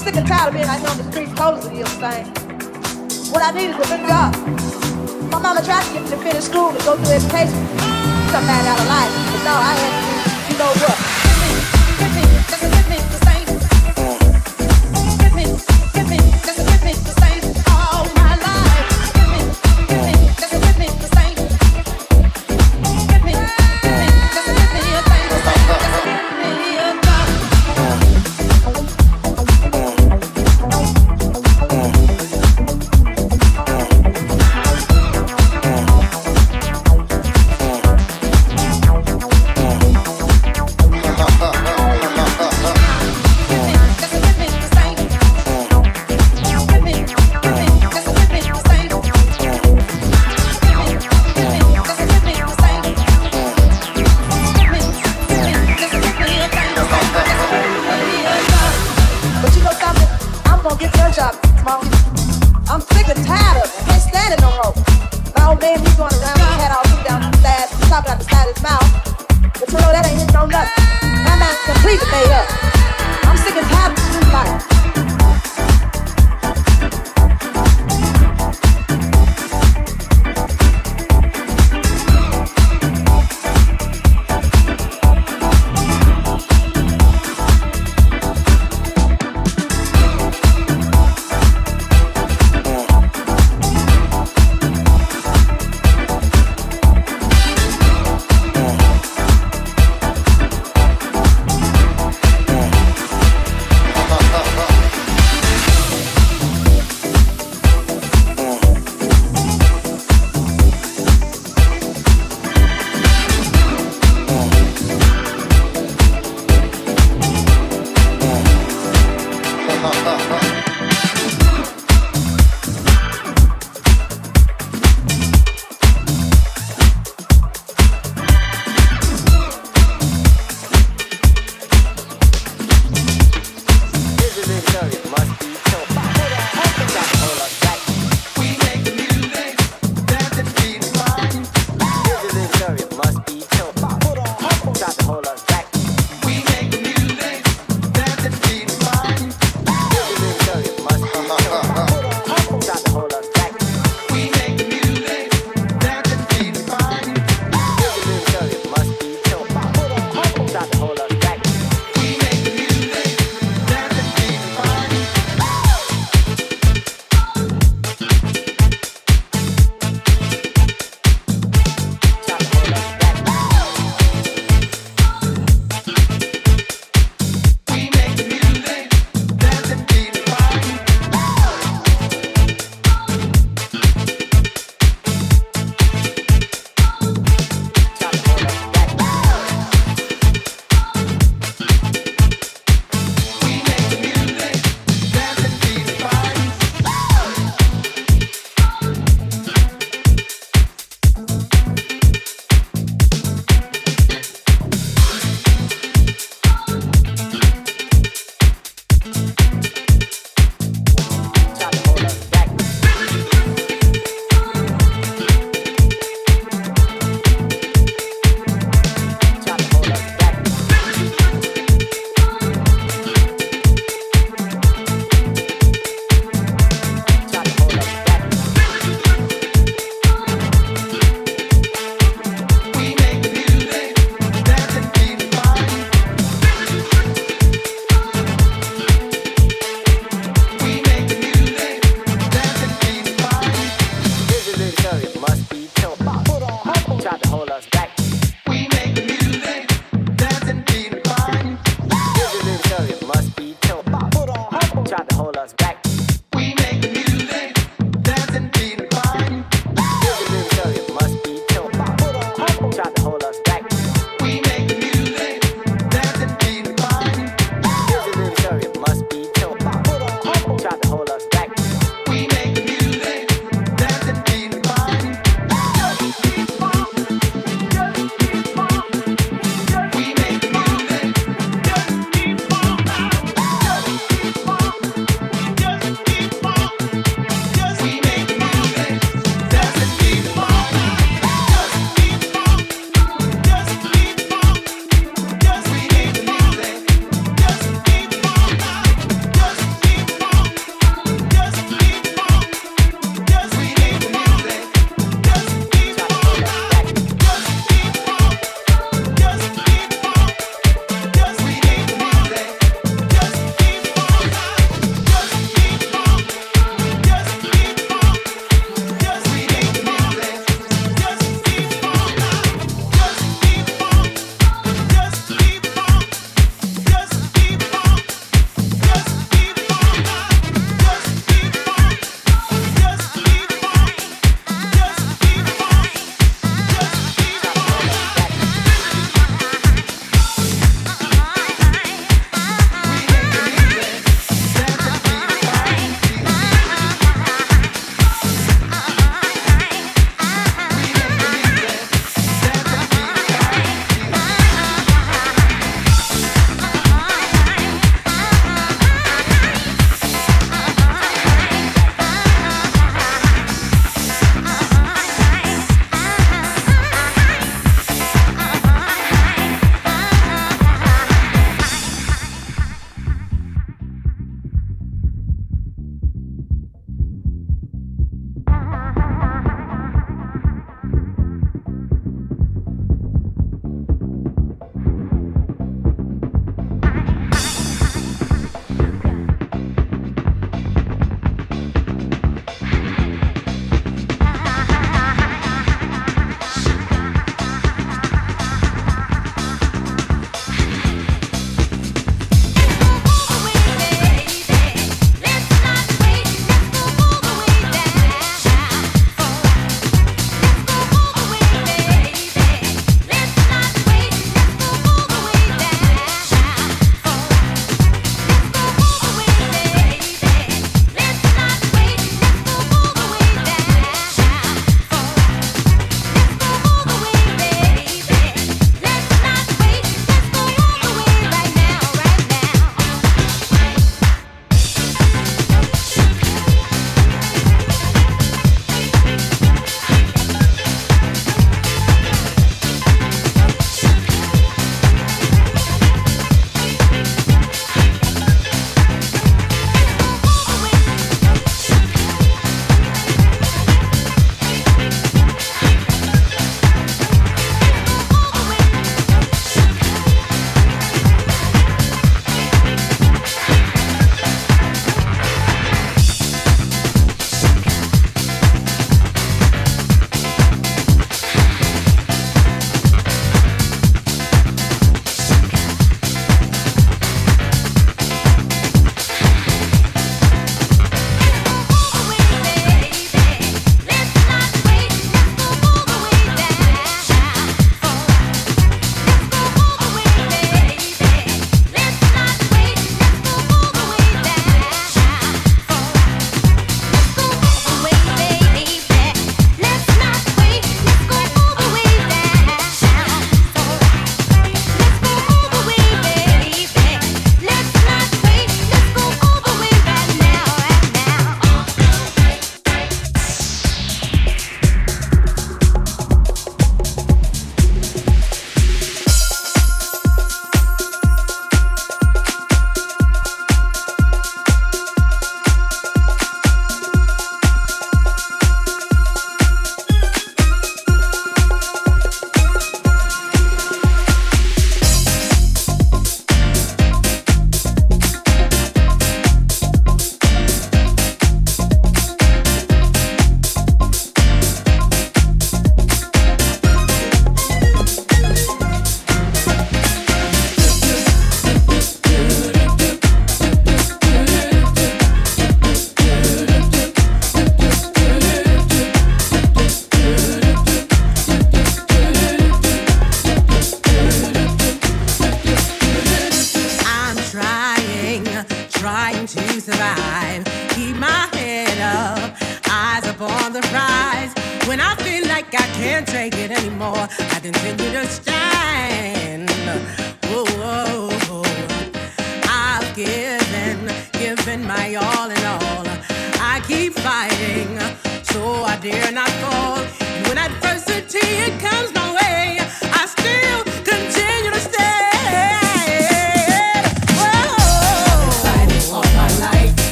sick and tired of being out here on the streets posing and thing. What I needed was a job. My mama tried to get me to finish school to go through education. Something out of life. But no, I had to do, you know what?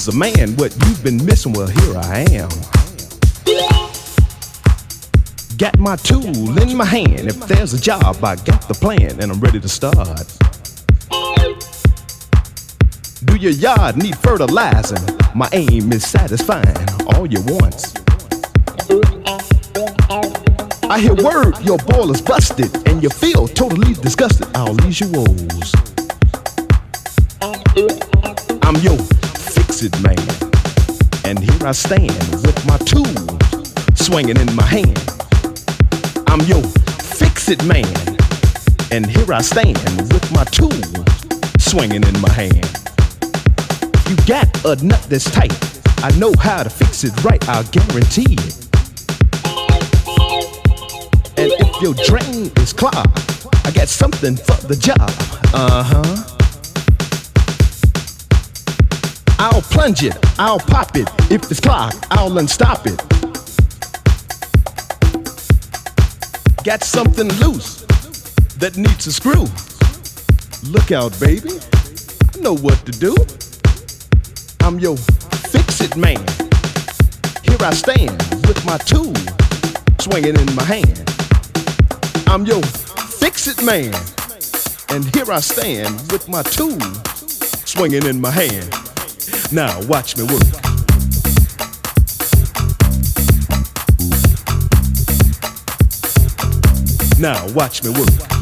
Is a man what you've been missing? Well, here I am. Got my tool in my hand. If there's a job, I got the plan and I'm ready to start. Do your yard need fertilizing? My aim is satisfying all your wants. I hear word your boiler's busted and you feel totally disgusted. I'll ease your woes. I'm your it man. And here I stand with my tool swinging in my hand. I'm your fix it man. And here I stand with my tool swinging in my hand. You got a nut that's tight. I know how to fix it right, I'll guarantee it. And if your drain is clogged, I got something for the job. Uh huh. I'll plunge it, I'll pop it. If it's clogged, I'll unstop it. Got something loose that needs a screw. Look out, baby. I know what to do. I'm your fix it man. Here I stand with my tool swinging in my hand. I'm your fix it man. And here I stand with my tool swinging in my hand. Now watch me work. Now watch me work.